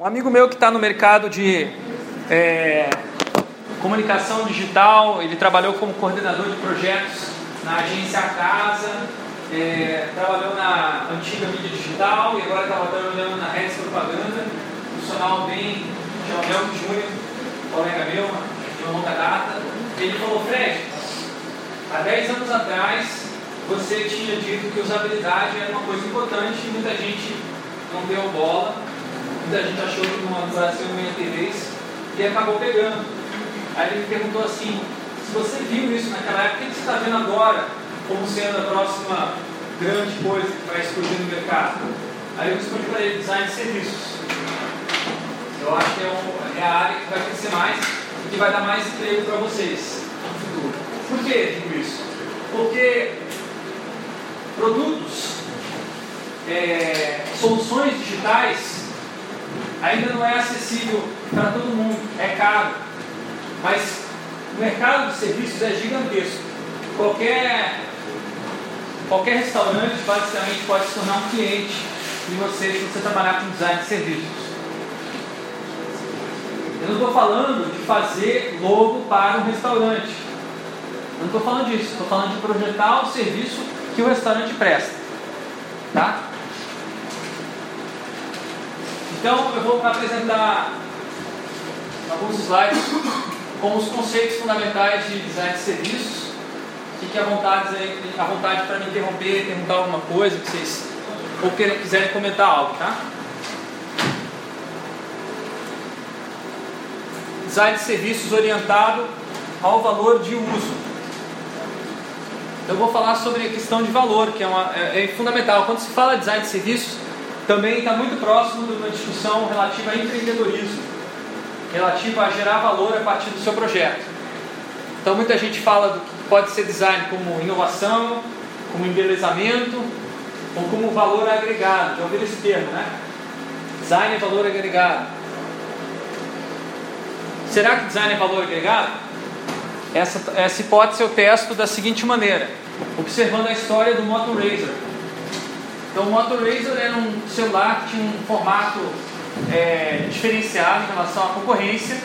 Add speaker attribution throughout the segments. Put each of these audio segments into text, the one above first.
Speaker 1: Um amigo meu que está no mercado de é, comunicação digital, ele trabalhou como coordenador de projetos na agência Casa, é, trabalhou na antiga mídia digital e agora estava trabalhando na Redes Propaganda, profissional bem, chama Melco Júnior, colega meu, de uma longa data. Ele falou, Fred, há 10 anos atrás você tinha dito que usabilidade era uma coisa importante e muita gente não deu bola, muita gente achou que Brasil não ia ter vez e acabou pegando. Aí ele me perguntou assim, se você viu isso naquela época, o que você está vendo agora como sendo a próxima grande coisa que vai explodir no mercado? Aí eu respondi para ele, design de serviços. Eu acho que é, um, é a área que vai crescer mais e que vai dar mais emprego para vocês no futuro. Por que digo isso? Porque produtos, é, soluções digitais, ainda não é acessível para todo mundo, é caro. Mas o mercado de serviços é gigantesco. Qualquer, qualquer restaurante basicamente pode se tornar um cliente de você se você trabalhar com design de serviços. Eu não estou falando de fazer logo para um restaurante. Eu não estou falando disso. Estou falando de projetar o serviço que o restaurante presta. Tá? Então eu vou apresentar alguns slides com os conceitos fundamentais de design de serviços. Fique à vontade, à vontade para me interromper, perguntar alguma coisa que vocês ou quiserem comentar algo, tá? Design de serviços orientado ao valor de uso eu vou falar sobre a questão de valor, que é, uma, é, é fundamental. Quando se fala de design de serviços, também está muito próximo de uma discussão relativa a empreendedorismo, relativa a gerar valor a partir do seu projeto. Então, muita gente fala do que pode ser design como inovação, como embelezamento ou como valor agregado. Já ouviram esse termo, né? Design é valor agregado. Será que design é valor agregado? Essa, essa hipótese eu testo da seguinte maneira, observando a história do Moto Razr. Então, o Moto Razr era um celular que tinha um formato é, diferenciado em relação à concorrência,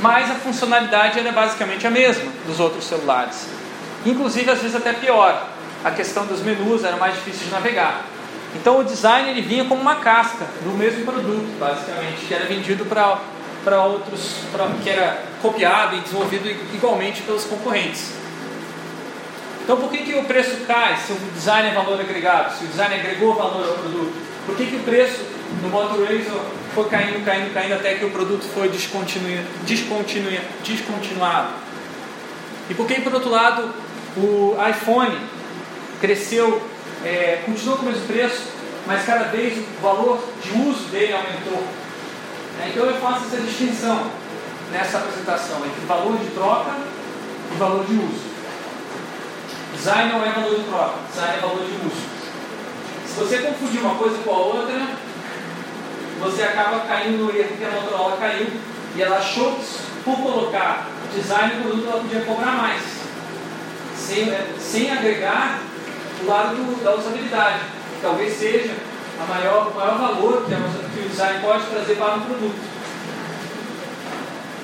Speaker 1: mas a funcionalidade era basicamente a mesma dos outros celulares. Inclusive, às vezes até pior. A questão dos menus era mais difícil de navegar. Então, o design ele vinha como uma casca do mesmo produto, basicamente, que era vendido para para outros, pra, que era copiado e desenvolvido igualmente pelos concorrentes. Então, por que, que o preço cai se o design é valor agregado, se o design agregou valor ao produto? Por que, que o preço no Razor foi caindo, caindo, caindo até que o produto foi descontinu, descontinu, descontinuado? E por que, por outro lado, o iPhone cresceu, é, continuou com o mesmo preço, mas cada vez o valor de uso dele aumentou? É, então eu faço essa distinção nessa apresentação entre valor de troca e valor de uso. Design não é valor de troca, design é valor de uso. Se você confundir uma coisa com a outra, você acaba caindo no erro que a Motorola caiu e ela achou que por colocar design no produto ela podia cobrar mais, sem, é, sem agregar o lado do, da usabilidade, que talvez seja a maior, o maior valor que, a, que o design pode trazer para um produto.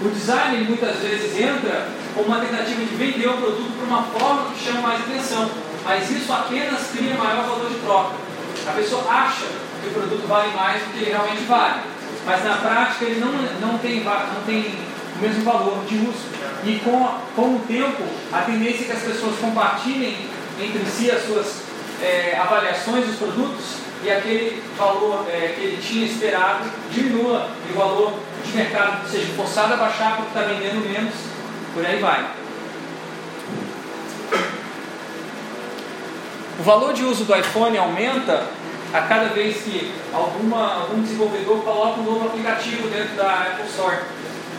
Speaker 1: O design muitas vezes entra como uma tentativa de vender o produto por uma forma que chama mais atenção, mas isso apenas cria maior valor de troca. A pessoa acha que o produto vale mais do que ele realmente vale, mas na prática ele não, não, tem, não tem o mesmo valor de uso. E com, com o tempo, a tendência é que as pessoas compartilhem entre si as suas é, avaliações dos produtos e aquele valor é, que ele tinha esperado diminua e o valor de mercado seja forçado a baixar porque está vendendo menos, por aí vai. O valor de uso do iPhone aumenta a cada vez que alguma, algum desenvolvedor coloca um novo aplicativo dentro da Apple Store.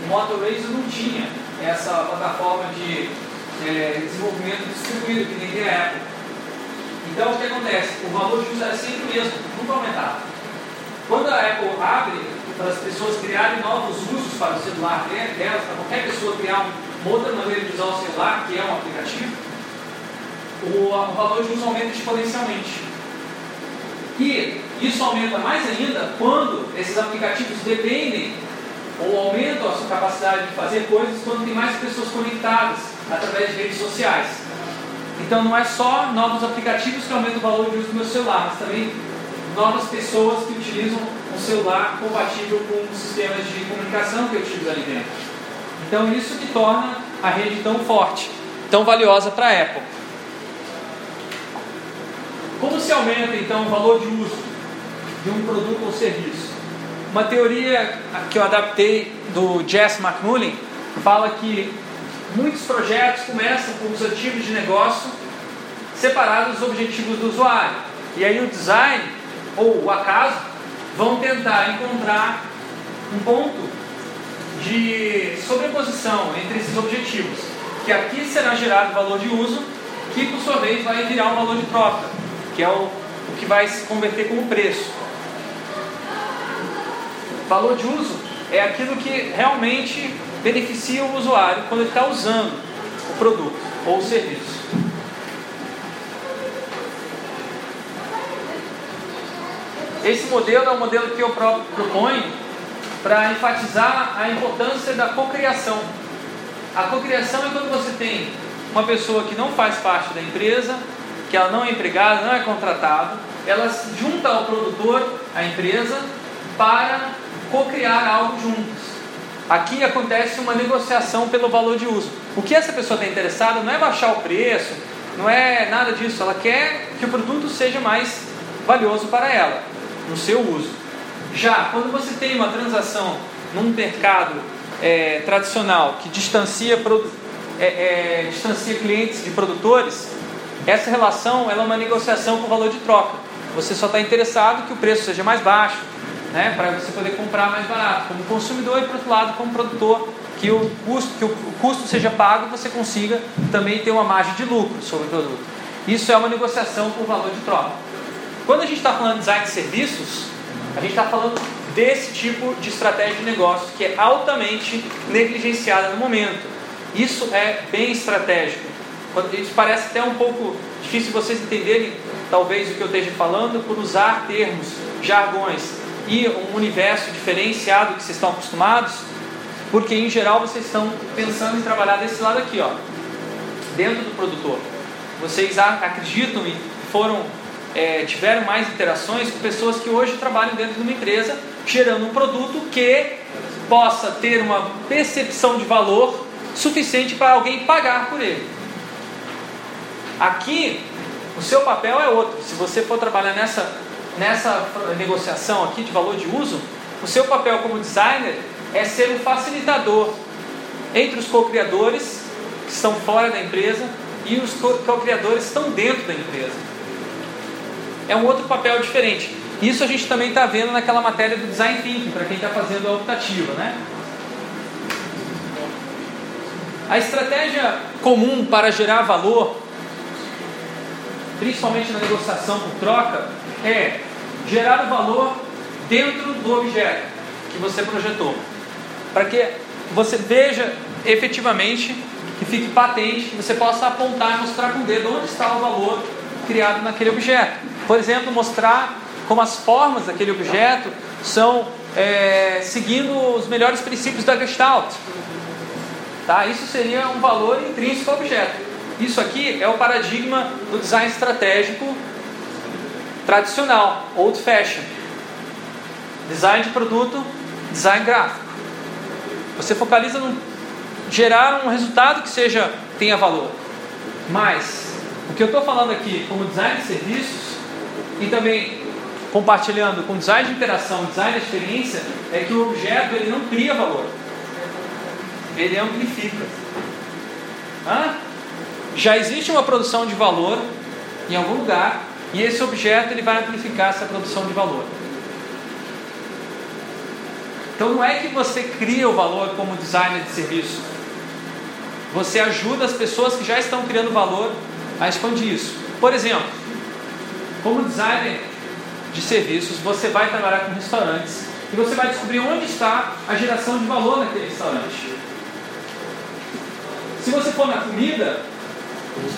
Speaker 1: O Motorways não tinha essa plataforma de é, desenvolvimento distribuído que nem a Apple. Então o que acontece? O valor de uso é sempre o mesmo, nunca aumentar. Quando a Apple abre para as pessoas criarem novos usos para o celular delas, para qualquer pessoa criar uma outra maneira de usar o celular, que é um aplicativo, o, valor de uso aumenta exponencialmente. E isso aumenta mais ainda quando esses aplicativos dependem ou aumentam a sua capacidade de fazer coisas quando tem mais pessoas conectadas através de redes sociais. Então não é só novos aplicativos que aumentam o valor de uso do meu celular, mas também novas pessoas que utilizam um celular compatível com os sistemas de comunicação que eu utilizo ali dentro. Então isso que torna a rede tão forte, tão valiosa para a Apple. Como se aumenta então o valor de uso de um produto ou serviço? Uma teoria que eu adaptei do Jess McMullen fala que muitos projetos começam com os objetivos de negócio separados dos objetivos do usuário. E aí o design ou o acaso vão tentar encontrar um ponto de sobreposição entre esses objetivos, que aqui será gerado valor de uso, que por sua vez vai virar um valor de troca que é o, o que vai se converter como preço. Valor de uso é aquilo que realmente beneficia o usuário quando ele está usando o produto ou o serviço. Esse modelo é o modelo que eu proponho para enfatizar a importância da cocriação. A cocriação é quando você tem uma pessoa que não faz parte da empresa, que ela não é empregada, não é contratada, ela se junta ao produtor, à empresa, para co-criar algo juntos. Aqui acontece uma negociação pelo valor de uso. O que essa pessoa está interessada não é baixar o preço, não é nada disso. Ela quer que o produto seja mais valioso para ela, no seu uso. Já quando você tem uma transação num mercado é, tradicional que distancia, é, é, distancia clientes de produtores, essa relação ela é uma negociação com valor de troca. Você só está interessado que o preço seja mais baixo, né, para você poder comprar mais barato, como consumidor e, por outro lado, como produtor, que o custo, que o custo seja pago e você consiga também ter uma margem de lucro sobre o produto. Isso é uma negociação por valor de troca. Quando a gente está falando de design de serviços, a gente está falando desse tipo de estratégia de negócio que é altamente negligenciada no momento. Isso é bem estratégico. Isso parece até um pouco difícil vocês entenderem, talvez, o que eu esteja falando, por usar termos, jargões e um universo diferenciado que vocês estão acostumados, porque em geral vocês estão pensando em trabalhar desse lado aqui, ó, dentro do produtor. Vocês acreditam e foram é, tiveram mais interações com pessoas que hoje trabalham dentro de uma empresa, gerando um produto que possa ter uma percepção de valor suficiente para alguém pagar por ele. Aqui, o seu papel é outro. Se você for trabalhar nessa, nessa negociação aqui de valor de uso, o seu papel como designer é ser um facilitador entre os co-criadores que estão fora da empresa e os co-criadores que estão dentro da empresa. É um outro papel diferente. Isso a gente também está vendo naquela matéria do Design Thinking, para quem está fazendo a optativa, né? A estratégia comum para gerar valor principalmente na negociação por troca, é gerar o valor dentro do objeto que você projetou, para que você veja efetivamente, que fique patente, que você possa apontar e mostrar com o dedo onde está o valor criado naquele objeto. Por exemplo, mostrar como as formas daquele objeto são é, seguindo os melhores princípios da Gestalt. Tá? Isso seria um valor intrínseco ao objeto. Isso aqui é o paradigma do design estratégico tradicional, old fashion. Design de produto, design gráfico. Você focaliza no gerar um resultado que seja tenha valor. Mas o que eu estou falando aqui como design de serviços e também compartilhando com design de interação, design de experiência, é que o objeto ele não cria valor. Ele amplifica. Hã? já existe uma produção de valor em algum lugar e esse objeto ele vai amplificar essa produção de valor. Então não é que você cria o valor como designer de serviço. Você ajuda as pessoas que já estão criando valor a expandir isso. Por exemplo, como designer de serviços, você vai trabalhar com restaurantes e você vai descobrir onde está a geração de valor naquele restaurante. Se você for na comida,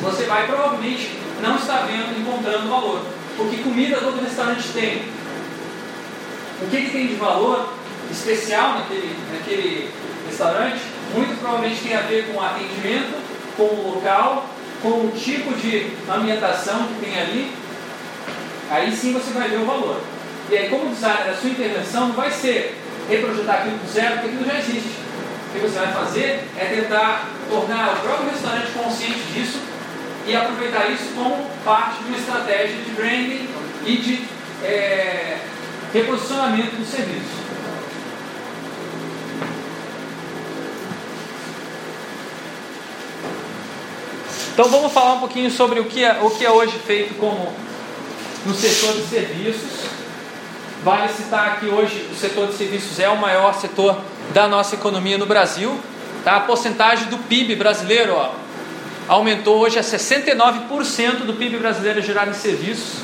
Speaker 1: você vai provavelmente não estar vendo, encontrando valor. Porque comida todo restaurante tem. O que, que tem de valor especial naquele, naquele restaurante? Muito provavelmente tem a ver com o atendimento, com o local, com o tipo de ambientação que tem ali. Aí sim você vai ver o valor. E aí, como designer, a sua intervenção não vai ser reprojetar aquilo do zero, porque aquilo já existe. O que você vai fazer é tentar tornar o próprio restaurante consciente disso e aproveitar isso como parte de uma estratégia de branding e de é, reposicionamento do serviço. Então vamos falar um pouquinho sobre o que é, o que é hoje feito como no setor de serviços. Vale citar que hoje o setor de serviços é o maior setor da nossa economia no Brasil. Tá? A porcentagem do PIB brasileiro ó, aumentou hoje a 69% do PIB brasileiro gerado em serviços.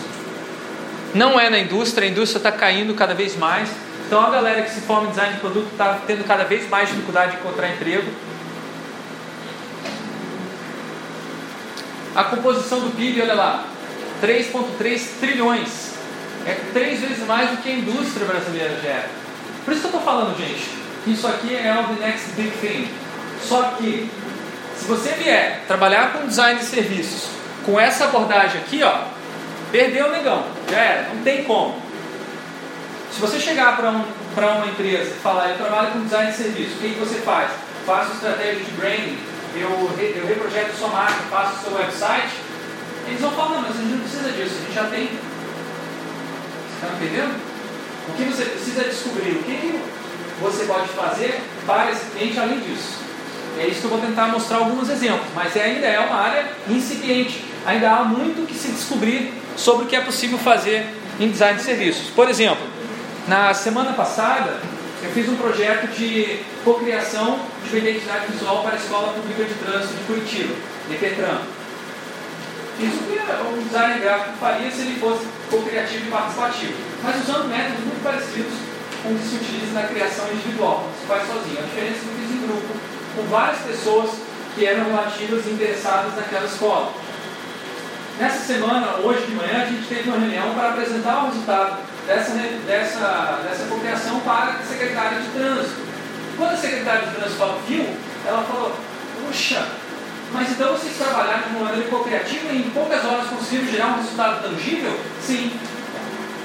Speaker 1: Não é na indústria, a indústria está caindo cada vez mais. Então a galera que se forma em design de produto está tendo cada vez mais dificuldade de encontrar emprego. A composição do PIB, olha lá, 3,3 trilhões. É três vezes mais do que a indústria brasileira gera. Por isso que eu estou falando, gente, que isso aqui é o the next big thing. Só que, se você vier trabalhar com design de serviços com essa abordagem aqui, ó, perdeu o negão, já era, não tem como. Se você chegar para um, uma empresa e falar, eu trabalho com design de serviço, o que, que você faz? Faço estratégia de branding, eu, eu reprojeto sua marca, faço seu website, eles vão falar, não, mas a gente não precisa disso, a gente já tem. Você está entendendo? O que você precisa descobrir? O que, você pode fazer para esse cliente além disso? É isso que eu vou tentar mostrar alguns exemplos, mas ainda é uma área incipiente. Ainda há muito que se descobrir sobre o que é possível fazer em design de serviços. Por exemplo, na semana passada, eu fiz um projeto de cocriação de uma identidade visual para a Escola Pública de Trânsito de Curitiba, EPETRAN. Isso que um design gráfico faria se ele fosse co-criativo e participativo, mas usando métodos muito parecidos com o que se utiliza na criação individual, se faz sozinho. A diferença é que fiz em grupo, com várias pessoas que eram relativas e interessadas naquela escola. Nessa semana, hoje de manhã, a gente teve uma reunião para apresentar o resultado dessa, dessa, dessa cocriação para a secretária de trânsito. Quando a secretária de trânsito viu, ela falou, puxa, mas então vocês trabalharam de uma maneira cocriativa e em poucas horas conseguiram gerar um resultado tangível? Sim.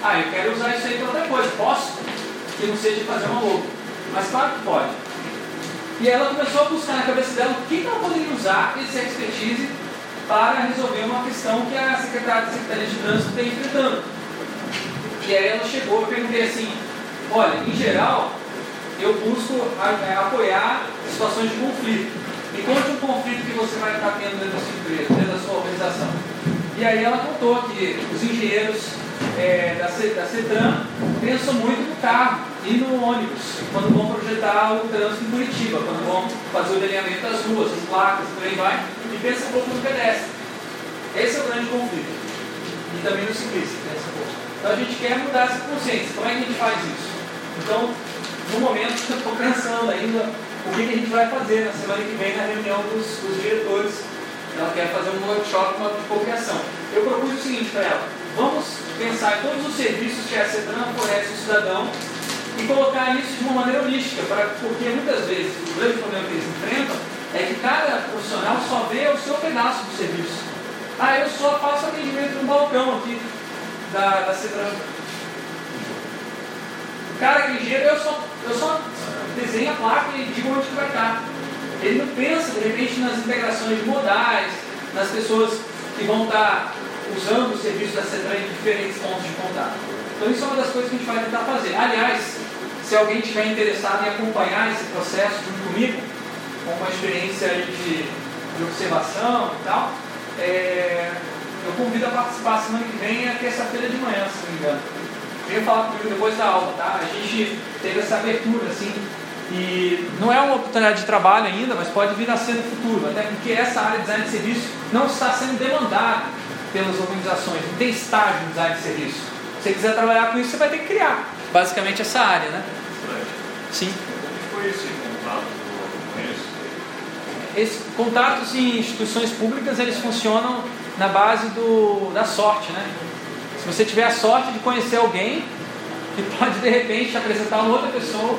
Speaker 1: Ah, eu quero usar isso aí para outra coisa. Posso? Que não seja fazer uma logo. Mas claro que pode. E ela começou a buscar na cabeça dela o que ela poderia usar esse expertise para resolver uma questão que a secretária, a secretaria de trânsito está enfrentando. E aí ela chegou e perguntei assim, olha, em geral, eu busco é, apoiar situações de conflito. Me conte um conflito que você vai estar tendo dentro da sua empresa, dentro da sua organização. E aí ela contou que os engenheiros é, da, da CETRAN pensam muito no carro e no ônibus, quando vão projetar o trânsito em Curitiba, quando vão fazer o delineamento das ruas, as placas, por aí vai, e pensa um pouco no pedestre. Esse é o grande conflito. E também no ciclista, pensa um pouco. Então a gente quer mudar essa consciência. Como é que a gente faz isso? Então, no momento, estou pensando ainda o que, a gente vai fazer na semana que vem na reunião dos, dos diretores. Ela quer fazer um workshop de cocriação. Eu propus o seguinte para ela: vamos pensar em todos os serviços que a CETRAN oferece ao cidadão e colocar isso de uma maneira holística, para, porque muitas vezes o grande problema que eles enfrentam é que cada profissional só vê o seu pedaço do serviço. Ah, eu só faço atendimento no balcão aqui da, da Cetran. O cara que engenheiro, eu só, eu só desenho a placa e digo onde que vai estar. Ele não pensa, de repente, nas integrações modais, nas pessoas que vão estar usando o serviço da Cetran em diferentes pontos de contato. Então isso é uma das coisas que a gente vai tentar fazer. Aliás, se alguém estiver interessado em acompanhar esse processo junto comigo, com uma experiência de, de observação e tal, é, eu convido a participar semana que vem, é terça-feira de manhã, se não me engano. Venha falar comigo depois da aula, tá? A gente teve essa abertura, assim, e não é uma oportunidade de trabalho ainda, mas pode vir a ser no futuro, até porque essa área de design de serviço não está sendo demandada pelas organizações, não tem estágio de design de serviço. Se você quiser trabalhar com isso, você vai ter que criar, basicamente, essa área, né? Sim.
Speaker 2: Foi esse contato
Speaker 1: com Esses contatos em instituições públicas, eles funcionam na base do, da sorte, né? Se você tiver a sorte de conhecer alguém que pode de repente apresentar uma outra pessoa.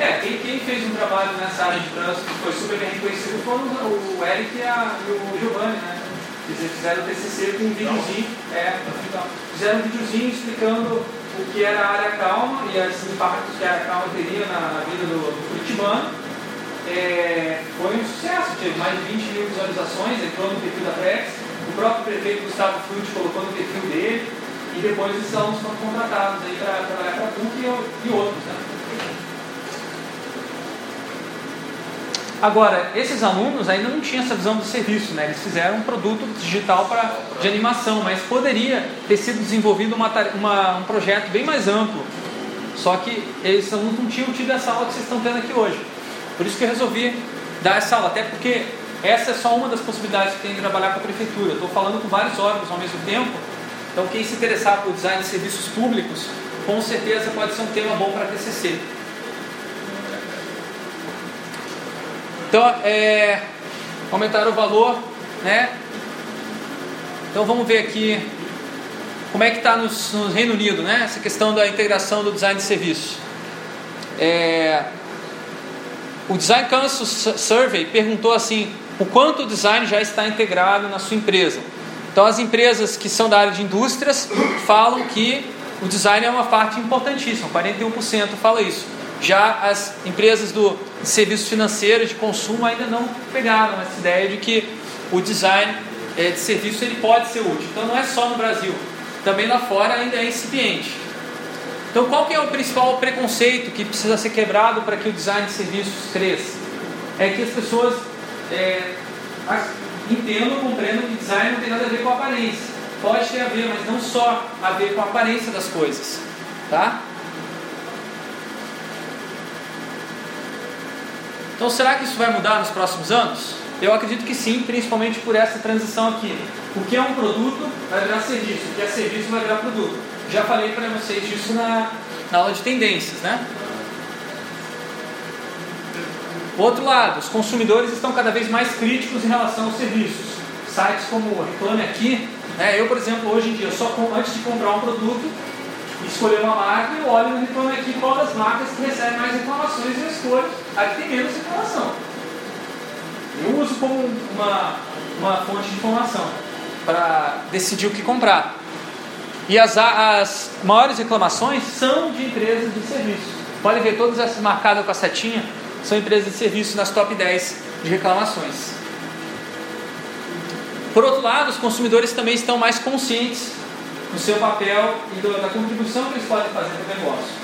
Speaker 1: É, quem, quem fez um trabalho nessa área de trânsito que foi super bem reconhecido foram o Eric e, a, e o Giovanni, né? Eles fizeram o TCC com um videozinho, é, fizeram um videozinho explicando o que era a área calma e os impactos que a área calma teria na, na vida do, do Curitibano. É, foi um sucesso, teve mais de 20 mil visualizações, entrou no perfil da Prex, o próprio prefeito Gustavo Frutti colocou no perfil dele, e depois esses alunos foram contratados para trabalhar para a PUC e, e outros. Né? Agora, esses alunos ainda não tinham essa visão do serviço, né? eles fizeram um produto digital pra, de animação, mas poderia ter sido desenvolvido uma, uma, um projeto bem mais amplo. Só que esses alunos não tinham tido essa aula que vocês estão tendo aqui hoje. Por isso que eu resolvi dar essa aula, até porque essa é só uma das possibilidades que tem de trabalhar com a prefeitura. Estou falando com vários órgãos ao mesmo tempo, então quem se interessar por design de serviços públicos, com certeza pode ser um tema bom para TCC. Então, é, aumentar o valor, né? Então vamos ver aqui como é que está no, no, Reino Unido, né? Essa questão da integração do design de serviço. É, o Design Council Survey perguntou assim, o quanto o design já está integrado na sua empresa. Então as empresas que são da área de indústrias falam que o design é uma parte importantíssima, 41% fala isso. Já as empresas do serviços financeiros, de consumo, ainda não pegaram essa ideia de que o design é, de serviço ele pode ser útil. Então não é só no Brasil, também lá fora ainda é incipiente. Então qual que é o principal preconceito que precisa ser quebrado para que o design de serviços cresça? É que as pessoas é, entendam, compreendam que design não tem nada a ver com aparência. Pode ter a ver, mas não só a ver com a aparência das coisas. Tá? Então, será que isso vai mudar nos próximos anos? Eu acredito que sim, principalmente por essa transição aqui. O que é um produto vai virar serviço, o que é serviço vai virar produto. Já falei para vocês disso na, na aula de tendências, né? Outro lado, os consumidores estão cada vez mais críticos em relação aos serviços. Sites como Reclame Aqui, né? eu, por exemplo, hoje em dia, só antes de comprar um produto, escolher uma marca, eu olho no Reclame Aqui qual das marcas que recebe mais informações e eu escolho a que tem menos informação. Eu uso como uma, uma fonte de informação para decidir o que comprar. E as, as maiores reclamações são de empresas de serviço. Podem ver todas essas marcadas com a setinha, são empresas de serviço nas top 10 de reclamações. Por outro lado, os consumidores também estão mais conscientes do seu papel e da contribuição que eles podem fazer para o negócio.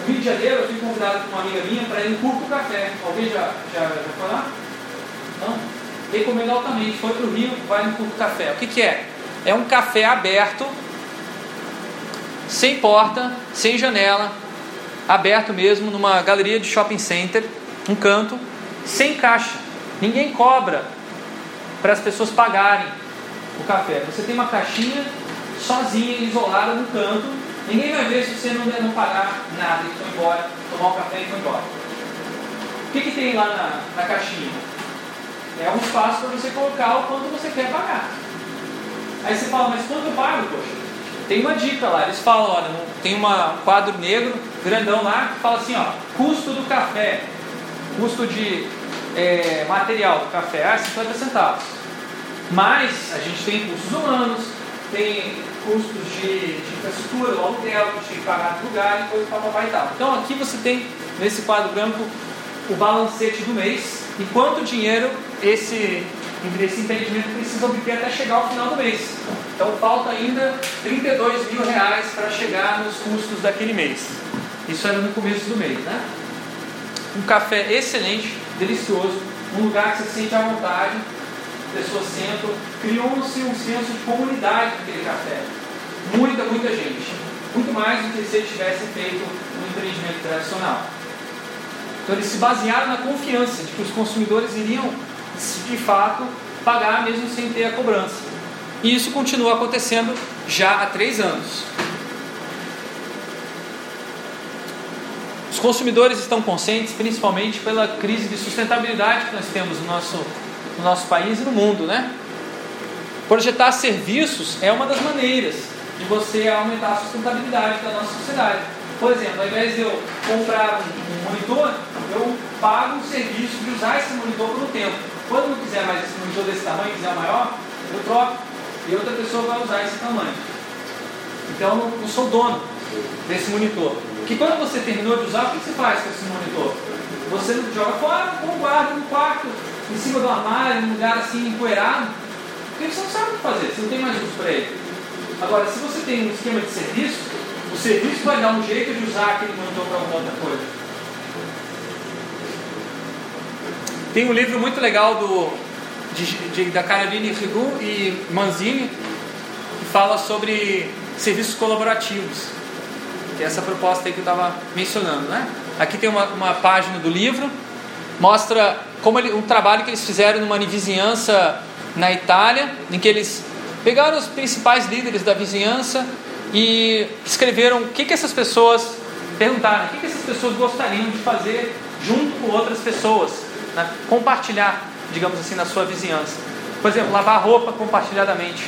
Speaker 1: No Rio de Janeiro, eu fui convidado por uma amiga minha para ir no Curto Café. Alguém já, já, já foi lá? Não? Recomendo altamente. Foi para o Rio, vai no Curto Café. O que, que é? É um café aberto, sem porta, sem janela, aberto mesmo, numa galeria de shopping center, um canto, sem caixa. Ninguém cobra para as pessoas pagarem o café. Você tem uma caixinha sozinha, isolada no canto. Ninguém vai ver se você não, não pagar nada e foi embora, tomar um café e foi embora. O que, que tem lá na, na caixinha? É um espaço para você colocar o quanto você quer pagar. Aí você fala, mas quanto eu pago, poxa? Tem uma dica lá, eles falam, olha, tem uma, um quadro negro, grandão lá, que fala assim, ó, custo do café, custo de é, material do café, ah, 50 centavos. Mas a gente tem custos humanos, tem custos de, de infraestrutura, o aluguel, que pagar no lugar e coisa para e tal. Então aqui você tem nesse quadro branco o balancete do mês e quanto dinheiro esse, esse empreendimento precisa obter até chegar ao final do mês. Então falta ainda 32 mil reais para chegar nos custos daquele mês. Isso era no começo do mês, né? Um café excelente, delicioso, um lugar que você se sente à vontade, pessoas sentam, criou-se um senso de comunidade naquele café. Muita, muita gente. Muito mais do que se eles tivessem feito um empreendimento tradicional. Então eles se basearam na confiança de que os consumidores iriam, de fato, pagar mesmo sem ter a cobrança. E isso continua acontecendo já há três anos. Os consumidores estão conscientes, principalmente pela crise de sustentabilidade que nós temos no nosso, no nosso país e no mundo, né? Projetar serviços é uma das maneiras de você aumentar a sustentabilidade da nossa sociedade. Por exemplo, ao invés de eu comprar um, monitor, eu pago um serviço de usar esse monitor por um tempo. Quando não quiser mais esse monitor desse tamanho, quiser maior, eu troco e outra pessoa vai usar esse tamanho. Então eu não, sou dono desse monitor. Que quando você terminou de usar, o que você faz com esse monitor? Você joga fora ou guarda no quarto, em cima do armário, num lugar assim empoeirado, porque você não sabe o que fazer, você não tem mais uso para ele. Agora, se você tem um esquema de serviço, o serviço vai dar um jeito de usar aquele monitor para alguma outra coisa. Tem um livro muito legal do, de, de, da Caroline Rigu e Manzini que fala sobre serviços colaborativos, que é essa proposta aí que eu estava mencionando. Né? Aqui tem uma, uma página do livro, mostra como ele, um trabalho que eles fizeram numa vizinhança na Itália, em que eles pegaram os principais líderes da vizinhança e escreveram o que, que essas pessoas perguntaram, o que, que essas pessoas gostariam de fazer junto com outras pessoas, né? compartilhar, digamos assim, na sua vizinhança. Por exemplo, lavar roupa compartilhadamente.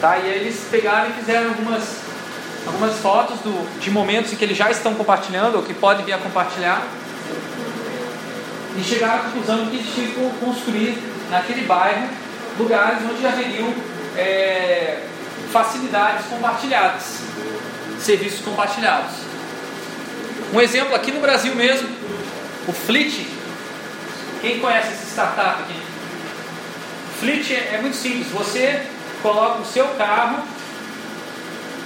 Speaker 1: Tá? E eles pegaram e fizeram algumas, algumas fotos do, de momentos em que eles já estão compartilhando, ou que podem vir a compartilhar, e chegaram à conclusão que eles tinham que construir naquele bairro lugares onde haveriam é, facilidades compartilhadas, serviços compartilhados. Um exemplo aqui no Brasil mesmo, o Fleet. Quem conhece essa startup aqui? Fleet é, é muito simples. Você coloca o seu carro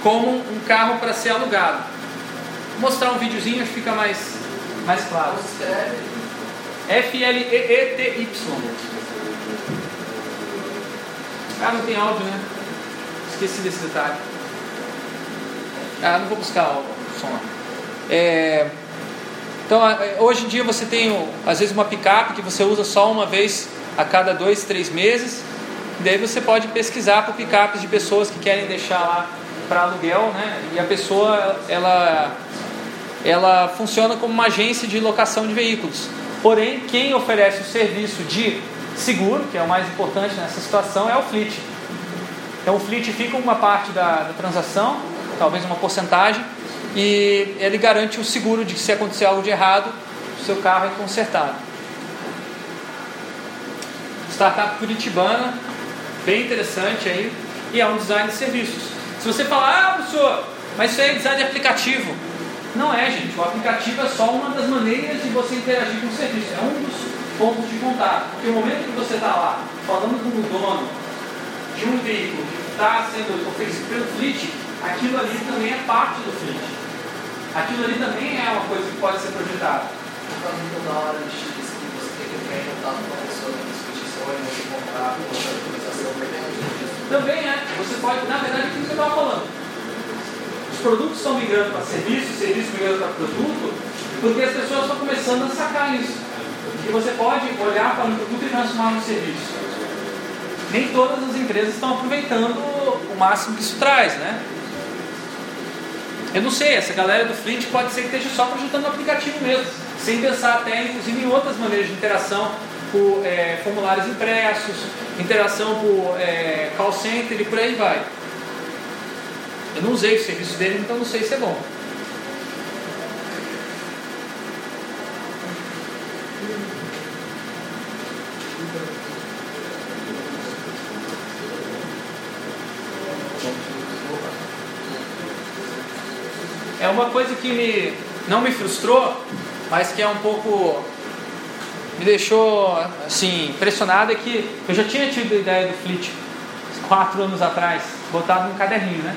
Speaker 1: como um carro para ser alugado. Vou mostrar um videozinho, acho que fica mais, mais claro. F-L-E-E-T-Y. Ah, não tem áudio, né? Esqueci desse detalhe. Ah, não vou buscar o som. É, então, hoje em dia você tem, às vezes, uma picape que você usa só uma vez a cada dois, três meses. Daí você pode pesquisar por picapes de pessoas que querem deixar lá para aluguel, né? E a pessoa, ela, ela funciona como uma agência de locação de veículos. Porém, quem oferece o serviço de seguro, que é o mais importante nessa situação, é o fleet. Então o fleet fica uma parte da, da transação, talvez uma porcentagem, e ele garante o seguro de que se acontecer algo de errado, o seu carro é consertado. Startup curitibana, bem interessante aí, e é um design de serviços. Se você falar, ah, professor, mas isso é design de aplicativo. Não é, gente. O aplicativo é só uma das maneiras de você interagir com o serviço. É um dos pontos de contato. Porque o momento que você está lá falando com o dono de um veículo que está sendo oferecido pelo fleet, aquilo ali também é parte do fleet. Aquilo ali também é uma coisa que pode ser projetada.
Speaker 3: Então, na hora de que você tem que entrar em contato com a pessoa discutir você comprar, outra autorização,
Speaker 1: também é. Você pode, na verdade, o que você estava falando? Os produtos estão migrando para serviço, serviço migrando para produto, porque as pessoas estão começando a sacar isso. E você pode olhar para um produto e transformar no serviço. Nem todas as empresas estão aproveitando o máximo que isso traz, né? Eu não sei, essa galera do Fleet pode ser que esteja só projetando o aplicativo mesmo, sem pensar até, inclusive, em outras maneiras de interação por é, formulários impressos, interação por é, call center e por aí vai. Eu não usei o serviço dele, então não sei se é bom. É uma coisa que me, não me frustrou, mas que é um pouco me deixou assim impressionado é que eu já tinha tido a ideia do Fleet quatro anos atrás, botado num caderninho, né?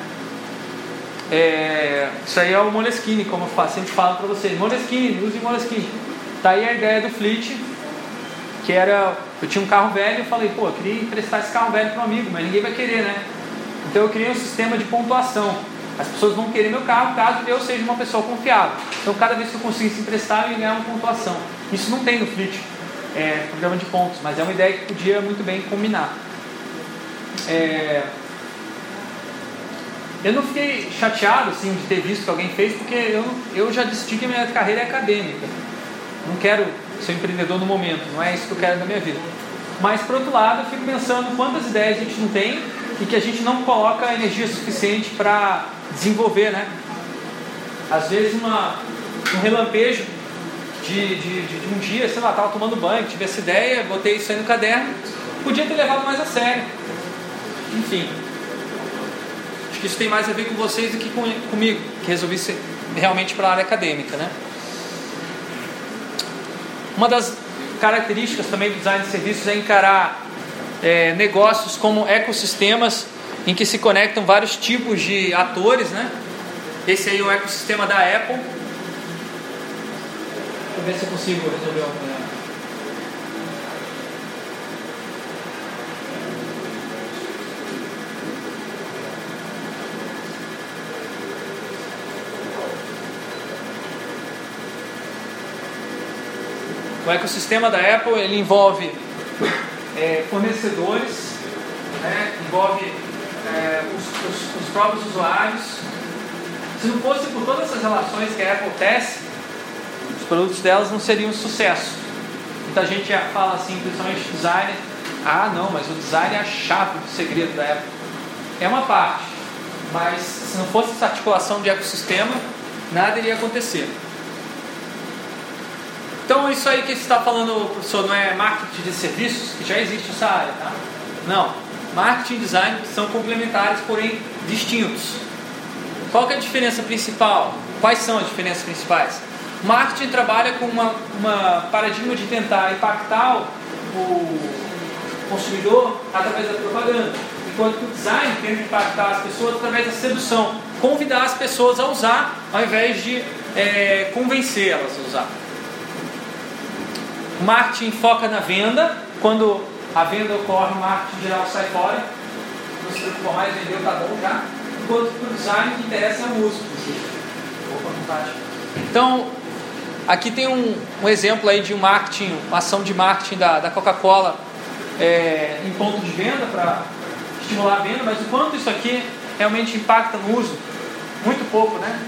Speaker 1: É, isso aí é o Moleskine, como eu sempre falo para vocês. Moleskine, use Moleskine. Tá aí a ideia do Fleet, que era Eu tinha um carro velho e falei, pô, eu queria emprestar esse carro velho para um amigo, mas ninguém vai querer, né? Então eu criei um sistema de pontuação. As pessoas vão querer meu carro caso eu seja uma pessoa confiável. Então cada vez que eu conseguisse emprestar, eu ia ganhar uma pontuação. Isso não tem no Fleet, é, programa de pontos, mas é uma ideia que podia muito bem combinar. É... Eu não fiquei chateado assim, de ter visto que alguém fez, porque eu, eu já decidi que a minha carreira é acadêmica. Não quero ser empreendedor no momento, não é isso que eu quero na minha vida. Mas, por outro lado, eu fico pensando quantas ideias a gente não tem e que a gente não coloca energia suficiente para desenvolver, né? Às vezes, uma, um relampejo de, de, de, um dia, sei lá, estava tomando banho, tive essa ideia, botei isso aí no caderno, podia ter levado mais a sério. Enfim, acho que isso tem mais a ver com vocês do que com, comigo, que resolvi ser realmente para a área acadêmica, né? Uma das características também do design de serviços é encarar é, negócios como ecossistemas em que se conectam vários tipos de atores, né? Esse aí é o ecossistema da Apple. Ver se eu consigo resolver o problema. O ecossistema da Apple ele envolve é, fornecedores, né, envolve é, os, os, os, próprios usuários. Se não fosse por todas essas relações que a Apple tece, produtos delas não seriam um sucesso. Muita gente fala assim, principalmente designer, ah não, mas o design é a chave do segredo da Apple. É uma parte, mas se não fosse essa articulação de ecossistema, nada iria acontecer. Então, isso aí que você está falando, professor, não é marketing de serviços, que já existe essa área, tá? Não. Marketing e design são complementares, porém distintos. Qual é a diferença principal? Quais são as diferenças principais? Marketing trabalha com uma, uma paradigma de tentar impactar o consumidor através da propaganda, enquanto o design tenta impactar as pessoas através da sedução, convidar as pessoas a usar, ao invés de é, convencê-las a usar. O marketing foca na venda. Quando a venda ocorre, o marketing geral sai fora. Não se preocupa mais, vendeu, tá bom já. Enquanto o design que interessa é a música. Então, aqui tem um, um, exemplo aí de um marketing, uma ação de marketing da, da Coca-Cola é, em ponto de venda para estimular a venda, mas o quanto isso aqui realmente impacta no uso? Muito pouco, né?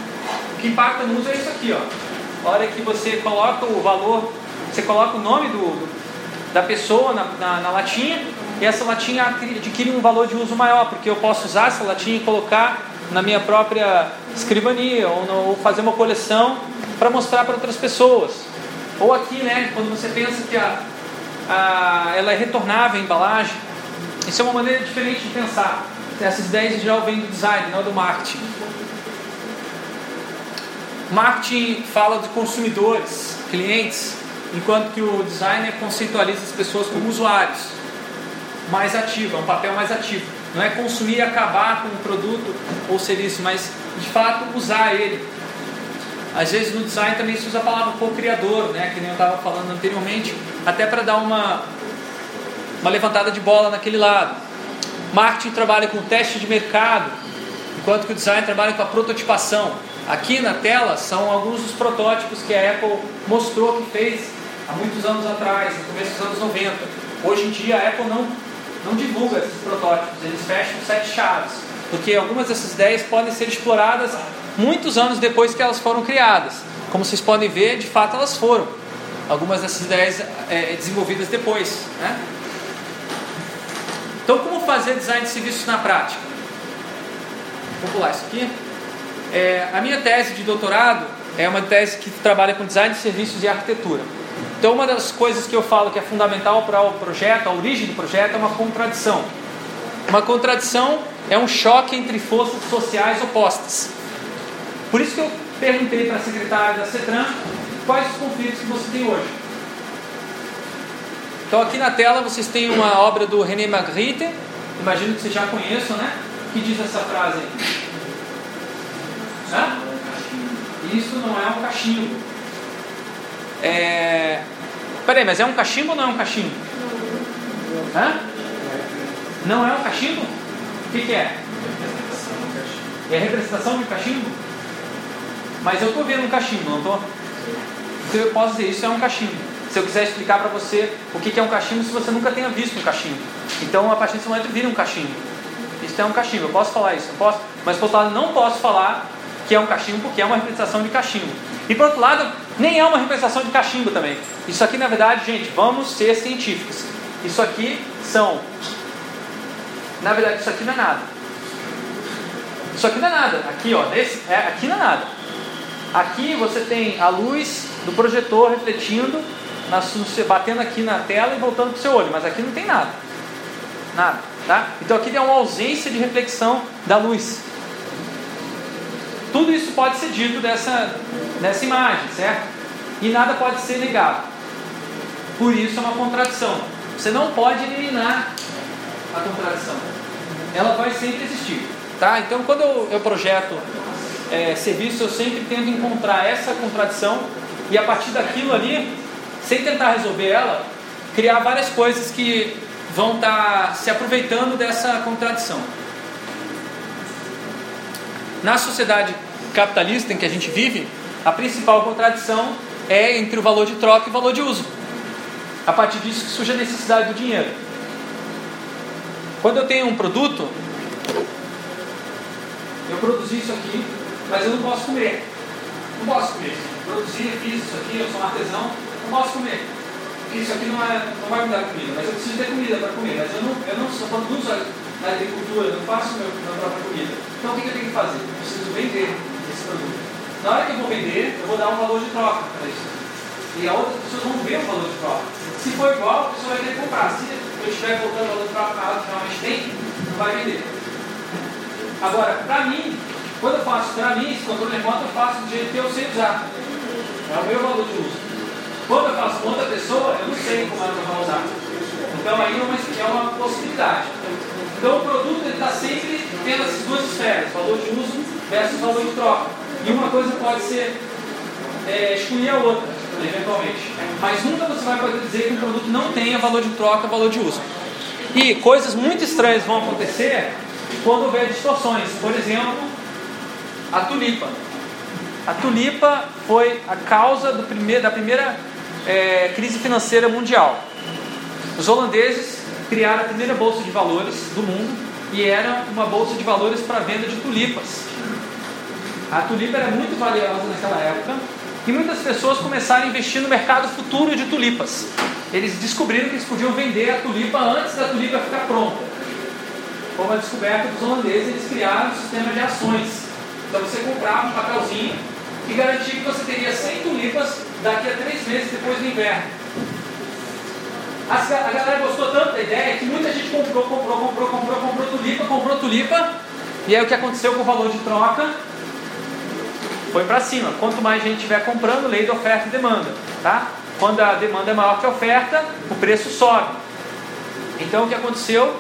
Speaker 1: O que impacta no uso é isso aqui, ó. A hora que você coloca o valor você coloca o nome do, do da pessoa na, na, na, latinha e essa latinha adquire um valor de uso maior, porque eu posso usar essa latinha e colocar na minha própria escrivania ou, no, ou fazer uma coleção para mostrar para outras pessoas. Ou aqui, né, quando você pensa que a, a, ela é retornável a embalagem, isso é uma maneira diferente de pensar. Essas ideias já vêm do design, não do marketing. Marketing fala de consumidores, clientes, enquanto que o designer conceitualiza as pessoas como usuários, mais ativo, é um papel mais ativo. Não é consumir e acabar com o produto ou serviço, mas de fato usar ele. Às vezes no design também se usa a palavra co-criador, né, que nem eu estava falando anteriormente, até para dar uma, uma levantada de bola naquele lado. Marketing trabalha com teste de mercado, enquanto que o design trabalha com a prototipação. Aqui na tela são alguns dos protótipos que a Apple mostrou que fez há muitos anos atrás, no começo dos anos 90. Hoje em dia a Apple não, não divulga esses protótipos, eles fecham sete chaves, porque algumas dessas ideias podem ser exploradas muitos anos depois que elas foram criadas. Como vocês podem ver, de fato elas foram. Algumas dessas ideias é, desenvolvidas depois. Né? Então, como fazer design de serviços na prática? Vou pular isso aqui. É, a minha tese de doutorado é uma tese que trabalha com design de serviços e arquitetura. Então, uma das coisas que eu falo que é fundamental para o projeto, a origem do projeto, é uma contradição. Uma contradição é um choque entre forças sociais opostas. Por isso que eu perguntei para a secretária da CETRAN quais os conflitos que você tem hoje. Então, aqui na tela vocês têm uma obra do René Magritte, imagino que vocês já conheçam, né? Que diz essa frase aí. Isso não é um cachimbo. É... Peraí, mas é um cachimbo ou não é um cachimbo? Hã? Não é um cachimbo? O que, que é? É a representação de cachimbo? Mas eu estou vendo um cachimbo, não estou? Então eu posso dizer, isso é um cachimbo. Se eu quiser explicar para você o que é um cachimbo, se você nunca tenha visto um cachimbo. Então, a partir desse momento, vira um cachimbo. Isso é um cachimbo, eu posso falar isso, eu posso, mas por outro lado, não posso falar que é um cachimbo porque é uma representação de cachimbo. E por outro lado, nem é uma representação de cachimbo também. Isso aqui, na verdade, gente, vamos ser científicos. Isso aqui são. Na verdade, isso aqui não é nada. Isso aqui não é nada. Aqui, ó, nesse, é, aqui não é nada. Aqui você tem a luz do projetor refletindo, batendo aqui na tela e voltando para o seu olho, mas aqui não tem nada. Nada. Tá? Então aqui tem uma ausência de reflexão da luz. Tudo isso pode ser dito dessa, dessa imagem, certo? E nada pode ser negado. Por isso é uma contradição. Você não pode eliminar a contradição. Ela vai sempre existir. Tá? Então quando eu, eu projeto é, serviço, eu sempre tento encontrar essa contradição e a partir daquilo ali, sem tentar resolver ela, criar várias coisas que vão estar tá se aproveitando dessa contradição. Na sociedade capitalista em que a gente vive, a principal contradição é entre o valor de troca e o valor de uso. A partir disso surge a necessidade do dinheiro. Quando eu tenho um produto, eu produzi isso aqui, mas eu não posso comer. Não posso comer. Produzi, fiz isso aqui, eu sou um artesão, não posso comer isso aqui não, é, não vai me dar comida, mas eu preciso ter comida para comer. Mas eu não, eu não sou produzo na agricultura, eu não faço meu, minha própria comida. Então o que, eu tenho que fazer? Eu preciso vender esse produto. Na hora que eu vou vender, eu vou dar um valor de troca para isso. E a outras pessoas vão ver o valor de troca. Se for igual, a pessoa vai querer comprar. Se eu estiver voltando o valor de troca para ela que realmente tem, não vai vender. Agora, para mim, quando eu faço para mim, esse controle remoto, eu faço do jeito que eu sei usar. É o meu valor de uso. Quando eu faço com outra pessoa, eu não sei como ela vai usar. Então aí é uma, é possibilidade. Então o produto está sempre tendo essas duas esferas, valor de uso versus valor de troca. E uma coisa pode ser é, excluir a outra, eventualmente. Mas nunca você vai poder dizer que um produto não tenha valor de troca, valor de uso. E coisas muito estranhas vão acontecer quando houver distorções. Por exemplo, a tulipa. A tulipa foi a causa da primeira é, crise financeira mundial. Os holandeses criaram a primeira bolsa de valores do mundo e era uma bolsa de valores para venda de tulipas. A tulipa era muito valiosa naquela época e muitas pessoas começaram a investir no mercado futuro de tulipas. Eles descobriram que eles podiam vender a tulipa antes da tulipa ficar pronta. Como a descoberta dos holandeses, eles criaram um sistema de ações. Então você comprava um papelzinho e garantia que você teria 100 tulipas daqui a três meses depois do inverno. A galera gostou tanto da ideia que muita gente comprou, comprou, comprou, comprou, comprou tulipa, comprou tulipa. E aí o que aconteceu com o valor de troca? Foi para cima. Quanto mais gente estiver comprando, lei de oferta e demanda. Tá? Quando a demanda é maior que a oferta, o preço sobe. Então o que aconteceu?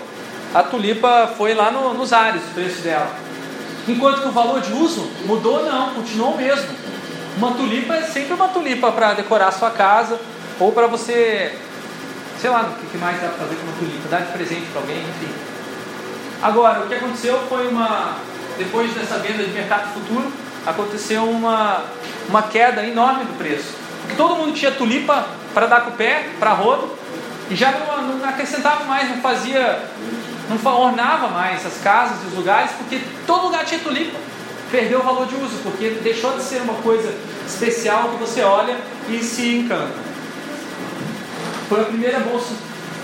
Speaker 1: A tulipa foi lá no, nos ares, o preço dela. Enquanto que o valor de uso mudou, não, continuou o mesmo. Uma tulipa é sempre uma tulipa para decorar a sua casa ou para você, sei lá, o que mais dá para fazer com uma tulipa, dar de presente para alguém, enfim. Agora, o que aconteceu foi uma, depois dessa venda de mercado futuro, aconteceu uma, uma queda enorme do preço. Porque todo mundo tinha tulipa para dar com o pé, para rodo, e já não, não acrescentava mais, não fazia, não ornava mais as casas e os lugares, porque todo lugar tinha tulipa perdeu o valor de uso, porque deixou de ser uma coisa especial que você olha e se encanta. Foi a primeira bolsa,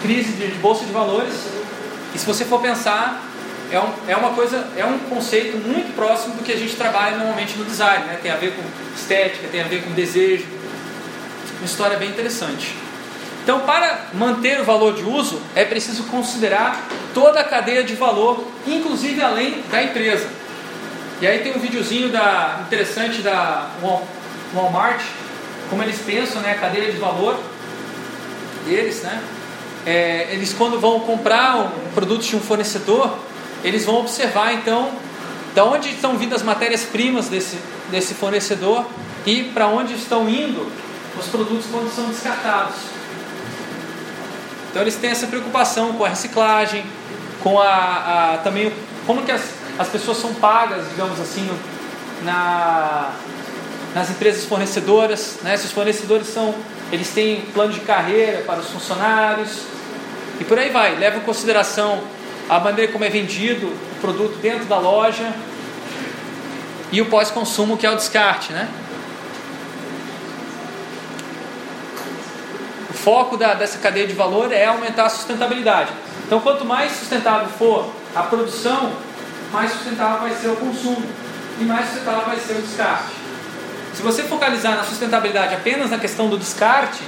Speaker 1: crise de bolsa de valores, e se você for pensar, é, um, é uma coisa, é um conceito muito próximo do que a gente trabalha normalmente no design, né? tem a ver com estética, tem a ver com desejo, uma história bem interessante. Então, para manter o valor de uso, é preciso considerar toda a cadeia de valor, inclusive além da empresa. E aí tem um videozinho da, interessante da Walmart, como eles pensam, né, a cadeia de valor deles, né? É, eles quando vão comprar um produto de um fornecedor, eles vão observar então da onde estão vindo as matérias-primas desse, desse fornecedor e para onde estão indo os produtos quando são descartados. Então eles têm essa preocupação com a reciclagem, com a, a também como que as, as pessoas são pagas, digamos assim, na, nas empresas fornecedoras, né? Se os fornecedores são, eles têm plano de carreira para os funcionários e por aí vai. Leva em consideração a maneira como é vendido o produto dentro da loja e o pós-consumo que é o descarte, né? Foco da, dessa cadeia de valor é aumentar a sustentabilidade. Então, quanto mais sustentável for a produção, mais sustentável vai ser o consumo e mais sustentável vai ser o descarte. Se você focalizar na sustentabilidade apenas na questão do descarte,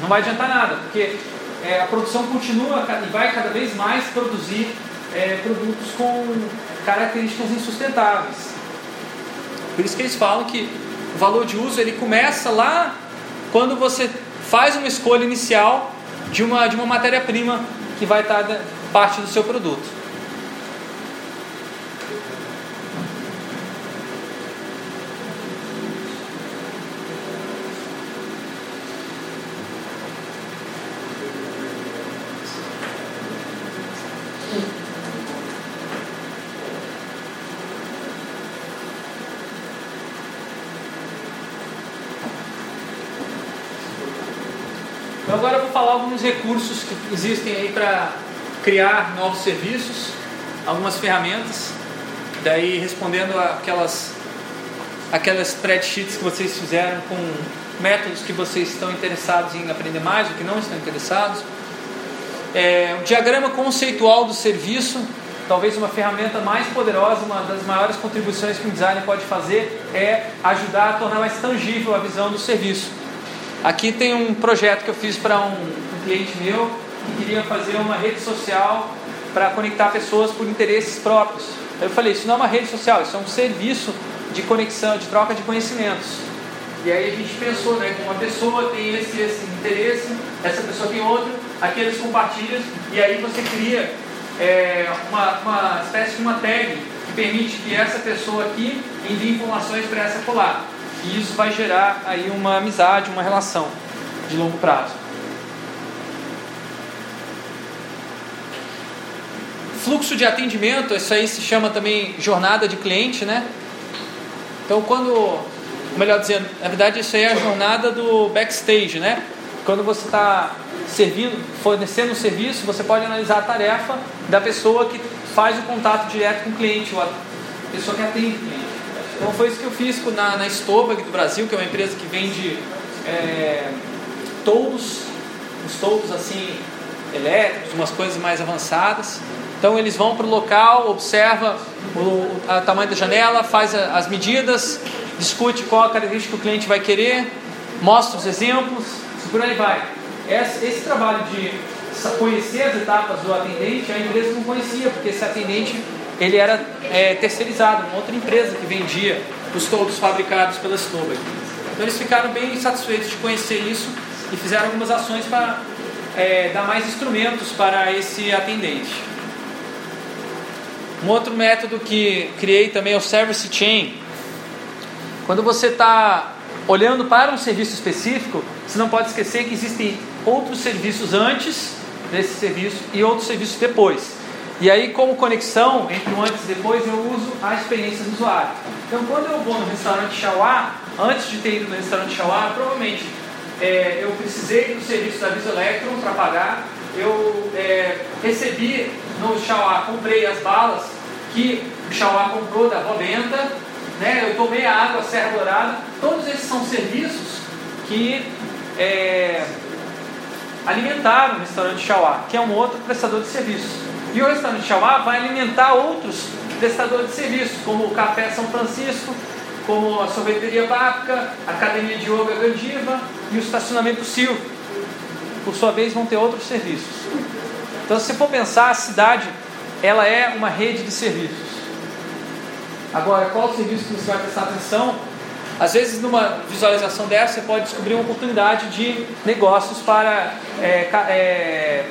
Speaker 1: não vai adiantar nada, porque é, a produção continua e vai cada vez mais produzir é, produtos com características insustentáveis. Por isso que eles falam que o valor de uso ele começa lá quando você faz uma escolha inicial de uma, de uma matéria-prima que vai estar parte do seu produto. Então agora vou falar alguns recursos que existem aí para criar novos serviços, algumas ferramentas, daí respondendo aquelas aquelas spreadsheets que vocês fizeram com métodos que vocês estão interessados em aprender mais ou que não estão interessados. É, o diagrama conceitual do serviço, talvez uma ferramenta mais poderosa, uma das maiores contribuições que um designer pode fazer é ajudar a tornar mais tangível a visão do serviço. Aqui tem um projeto que eu fiz para um, um cliente meu que queria fazer uma rede social para conectar pessoas por interesses próprios. Eu falei, isso não é uma rede social, isso é um serviço de conexão, de troca de conhecimentos. E aí a gente pensou, né, que uma pessoa tem esse, esse interesse, essa pessoa tem outro, aqui eles compartilham, e aí você cria é, uma, uma espécie de uma tag que permite que essa pessoa aqui envie informações para essa colar. E isso vai gerar aí uma amizade, uma relação de longo prazo. Fluxo de atendimento, isso aí se chama também jornada de cliente, né? Então, quando, melhor dizendo, na verdade, isso aí é a jornada do backstage, né? Quando você está servindo, fornecendo um serviço, você pode analisar a tarefa da pessoa que faz o contato direto com o cliente, ou a pessoa que atende o cliente. Então foi isso que eu fiz na, na Stobag do Brasil, que é uma empresa que vende é, toldos, uns toldos assim elétricos, umas coisas mais avançadas. Então eles vão para o local, observa o, o tamanho da janela, faz a, as medidas, discute qual a característica que o cliente vai querer, mostra os exemplos, por aí vai. Esse, esse trabalho de conhecer as etapas do atendente, a empresa não conhecia, porque esse atendente ele era é, terceirizado, uma outra empresa que vendia os toldos fabricados pela Stobel. Então eles ficaram bem satisfeitos de conhecer isso e fizeram algumas ações para é, dar mais instrumentos para esse atendente. Um outro método que criei também é o Service Chain. Quando você está olhando para um serviço específico, você não pode esquecer que existem outros serviços antes desse serviço e outros serviços depois. E aí, como conexão entre o antes e depois, eu uso a experiência do usuário. Então, quando eu vou no restaurante Chauá, antes de ter ido no restaurante Chauá, provavelmente é, eu precisei do serviço da Visa Electron para pagar, eu é, recebi no Chauá, comprei as balas que o Chauá comprou da Roventa, né, eu tomei a água Serra Dourada, todos esses são serviços que é, alimentaram o restaurante Chauá, que é um outro prestador de serviços. E o restaurante Chauá vai alimentar outros prestadores de serviços, como o Café São Francisco, como a sorveteria Bápica, a Academia de Yoga Gandiva e o estacionamento Silvio. Por sua vez, vão ter outros serviços. Então, se for pensar, a cidade ela é uma rede de serviços. Agora, qual o serviço que você vai prestar atenção? Às vezes, numa visualização dessa, você pode descobrir uma oportunidade de negócios para é, é,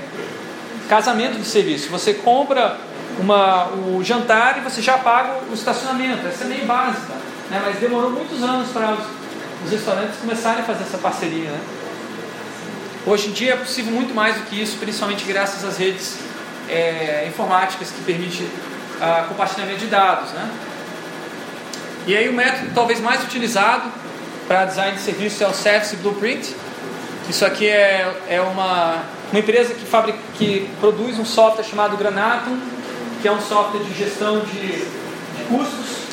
Speaker 1: casamento de serviço. Você compra uma, o jantar e você já paga o estacionamento. Essa é meio básica, né? mas demorou muitos anos para os, os restaurantes começarem a fazer essa parceria. Né? Hoje em dia é possível muito mais do que isso, principalmente graças às redes é, informáticas que permitem a compartilhamento de dados. Né? E aí o método talvez mais utilizado para design de serviços é o Service Blueprint. Isso aqui é, é uma, uma empresa que, fabrica, que produz um software chamado Granatum, que é um software de gestão de, de custos.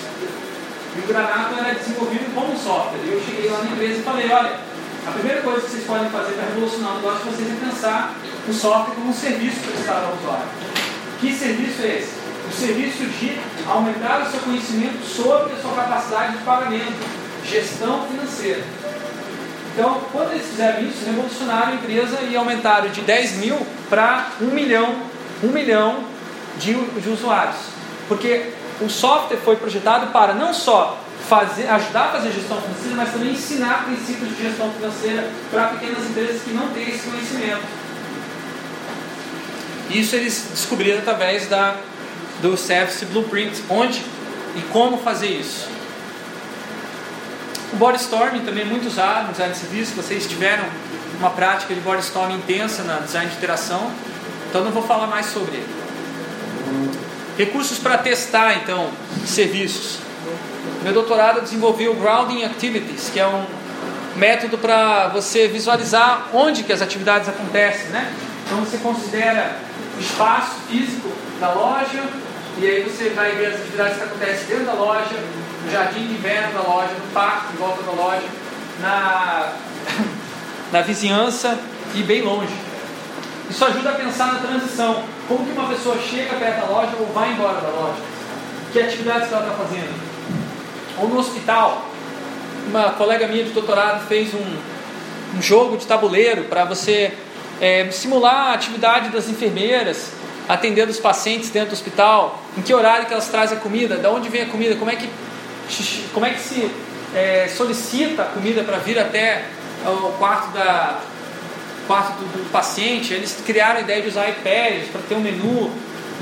Speaker 1: E o Granatum era desenvolvido como um software. E eu cheguei lá na empresa e falei, olha, a primeira coisa que vocês podem fazer para revolucionar o negócio de vocês é pensar o software como um serviço prestado ao usuário. Que serviço é esse? O serviço de aumentar o seu conhecimento sobre a sua capacidade de pagamento, gestão financeira. Então, quando eles fizeram isso, revolucionaram a empresa e aumentaram de 10 mil para 1 milhão, 1 milhão de, de usuários. Porque o software foi projetado para não só fazer, ajudar a fazer gestão financeira, mas também ensinar princípios de gestão financeira para pequenas empresas que não têm esse conhecimento. Isso eles descobriram através da, do Service Blueprint, onde e como fazer isso. O Storming também é muito usado no design de serviço. Vocês tiveram uma prática de Storming intensa na design de interação, então não vou falar mais sobre ele. Recursos para testar, então, serviços. Meu doutorado desenvolveu Grounding Activities, que é um método para você visualizar onde que as atividades acontecem, né? Então você considera o espaço físico da loja e aí você vai ver as atividades que acontecem dentro da loja, no jardim de inverno da loja, no parque em volta da loja, na, na vizinhança e bem longe. Isso ajuda a pensar na transição. Como que uma pessoa chega perto da loja ou vai embora da loja? Que atividades que ela está fazendo? Ou no hospital, uma colega minha de doutorado fez um, um jogo de tabuleiro para você é, simular a atividade das enfermeiras atendendo os pacientes dentro do hospital, em que horário que elas trazem a comida, de onde vem a comida, como é que, como é que se é, solicita a comida para vir até o quarto, da, quarto do, do paciente. Eles criaram a ideia de usar iPads para ter um menu,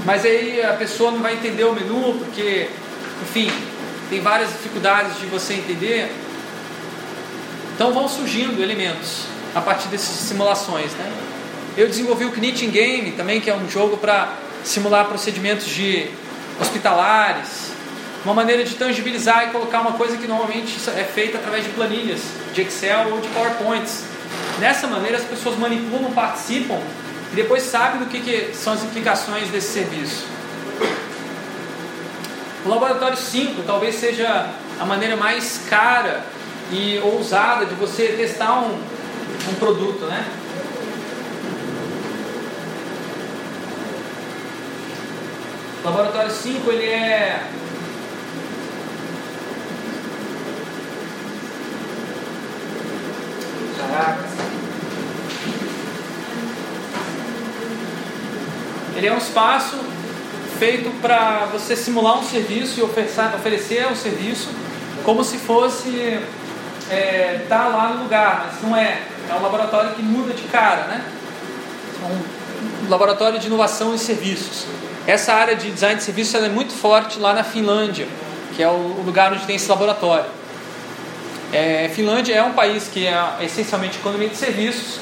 Speaker 1: mas aí a pessoa não vai entender o menu, porque, enfim, tem várias dificuldades de você entender. Então vão surgindo elementos a partir dessas simulações. Né? Eu desenvolvi o Knitting Game também, que é um jogo para simular procedimentos de hospitalares, uma maneira de tangibilizar e colocar uma coisa que normalmente é feita através de planilhas de Excel ou de PowerPoints. Nessa maneira as pessoas manipulam, participam e depois sabem do que, que são as implicações desse serviço. O laboratório 5 talvez seja a maneira mais cara e ousada de você testar um, um produto, né? O laboratório 5 ele é Caraca. Ele é um espaço feito para você simular um serviço e oferecer, oferecer um serviço como se fosse estar é, tá lá no lugar, mas não é. É um laboratório que muda de cara, né? Um laboratório de inovação em serviços. Essa área de design de serviços é muito forte lá na Finlândia, que é o lugar onde tem esse laboratório. É, Finlândia é um país que é essencialmente economia de serviços,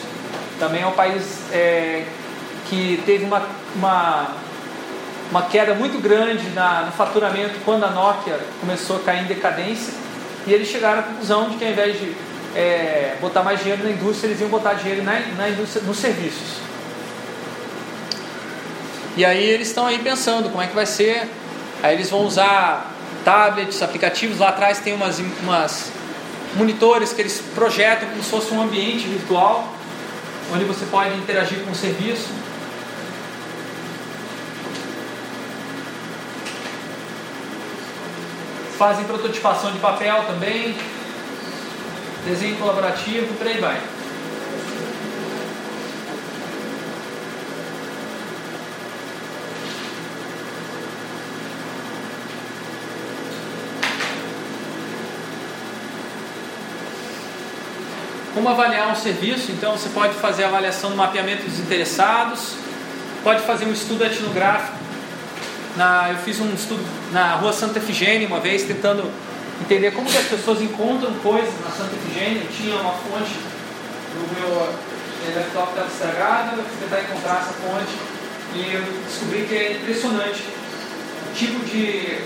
Speaker 1: também é um país é, que teve uma, uma uma queda muito grande na, no faturamento quando a Nokia começou a cair em decadência. E eles chegaram à conclusão de que ao invés de é, botar mais dinheiro na indústria, eles iam botar dinheiro na, na indústria, nos serviços. E aí eles estão aí pensando como é que vai ser. Aí eles vão usar tablets, aplicativos. Lá atrás tem umas, umas monitores que eles projetam como se fosse um ambiente virtual, onde você pode interagir com o serviço. fazem prototipação de papel também, desenho colaborativo, por aí vai. Como avaliar um serviço? Então você pode fazer a avaliação do mapeamento dos interessados, pode fazer um estudo etnográfico na, eu fiz um estudo na rua Santa Efigênia uma vez, tentando entender como que as pessoas encontram coisas na Santa Efigênia. Tinha uma fonte no meu, o laptop estava estragado, eu fui tentar encontrar essa fonte e eu descobri que é impressionante o tipo de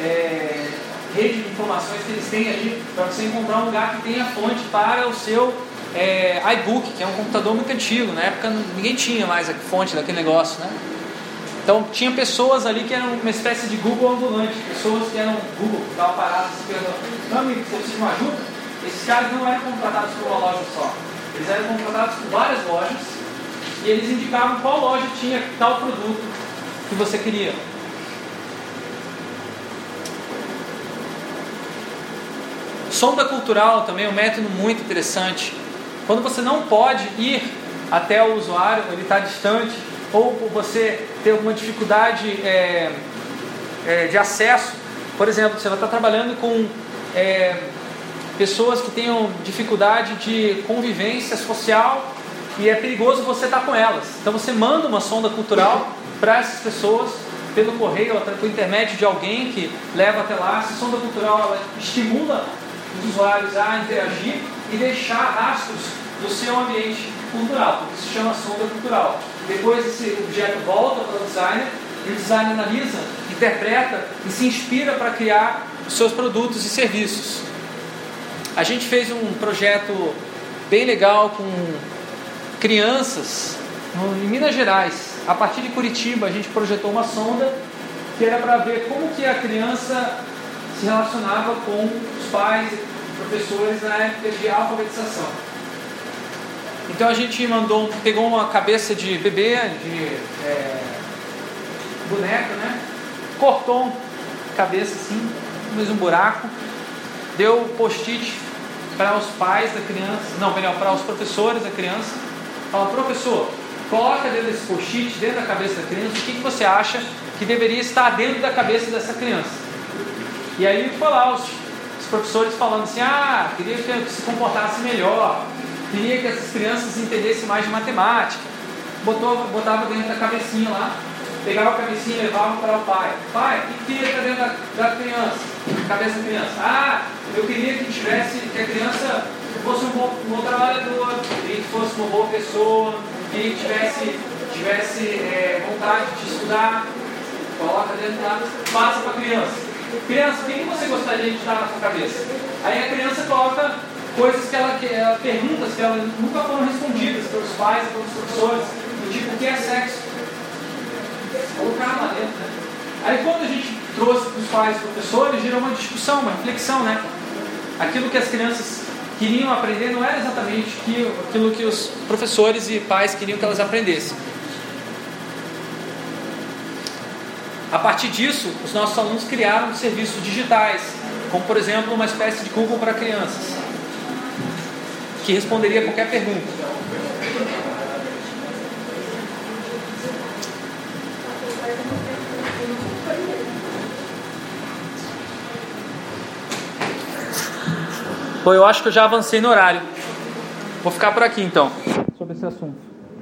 Speaker 1: é, rede de informações que eles têm ali para você encontrar um lugar que tenha fonte para o seu é, iBook, que é um computador muito antigo. Na época ninguém tinha mais a fonte daquele negócio, né? Então tinha pessoas ali que eram uma espécie de Google ambulante, pessoas que eram Google, que estavam paradas se perguntando, amigo, você precisa de uma ajuda? Esses caras não eram contratados por uma loja só, eles eram contratados por várias lojas e eles indicavam qual loja tinha tal produto que você queria. Sonda cultural também é um método muito interessante. Quando você não pode ir até o usuário, ele está distante, ou você tem alguma dificuldade é, é, de acesso, por exemplo, você vai estar trabalhando com é, pessoas que tenham dificuldade de convivência social e é perigoso você estar com elas. Então você manda uma sonda cultural para essas pessoas pelo correio, por intermédio de alguém que leva até lá. Essa sonda cultural estimula usuários a interagir e deixar rastros do seu ambiente cultural, porque se chama sonda cultural. Depois esse objeto volta para o designer e o designer analisa, interpreta e se inspira para criar os seus produtos e serviços. A gente fez um projeto bem legal com crianças em Minas Gerais. A partir de Curitiba a gente projetou uma sonda que era para ver como que a criança se relacionava com os pais professores na época de alfabetização. Então a gente mandou, pegou uma cabeça de bebê, de é, boneca, né? Cortou a cabeça assim, fez um buraco, deu post-it para os pais da criança, não, melhor, para os professores da criança. Fala, professor, coloca dentro desse post-it, dentro da cabeça da criança, o que, que você acha que deveria estar dentro da cabeça dessa criança? E aí foi lá os, os professores falando assim, ah, queria que se comportasse melhor, queria que essas crianças entendessem mais de matemática. Botou, botava dentro da cabecinha lá, pegava a cabecinha e levava para o pai. Pai, o que queria dentro da, da criança? Cabeça da criança. Ah, eu queria que tivesse, que a criança fosse um bom, um bom trabalhador, que fosse uma boa pessoa, que tivesse, tivesse é, vontade de estudar. Coloca dentro da, passa para a criança. Criança, o que você gostaria de estar na sua cabeça? Aí a criança coloca coisas que ela, que ela perguntas que ela nunca foram respondidas pelos pais, pelos professores, do tipo o que é sexo? Colocar lá dentro, né? Aí quando a gente trouxe para os pais e professores, gerou uma discussão, uma reflexão, né? Aquilo que as crianças queriam aprender não era exatamente aquilo que os professores e pais queriam que elas aprendessem. A partir disso, os nossos alunos criaram serviços digitais, como por exemplo uma espécie de Google para crianças, que responderia qualquer pergunta. Bom, eu acho que eu já avancei no horário. Vou ficar por aqui então, sobre esse assunto.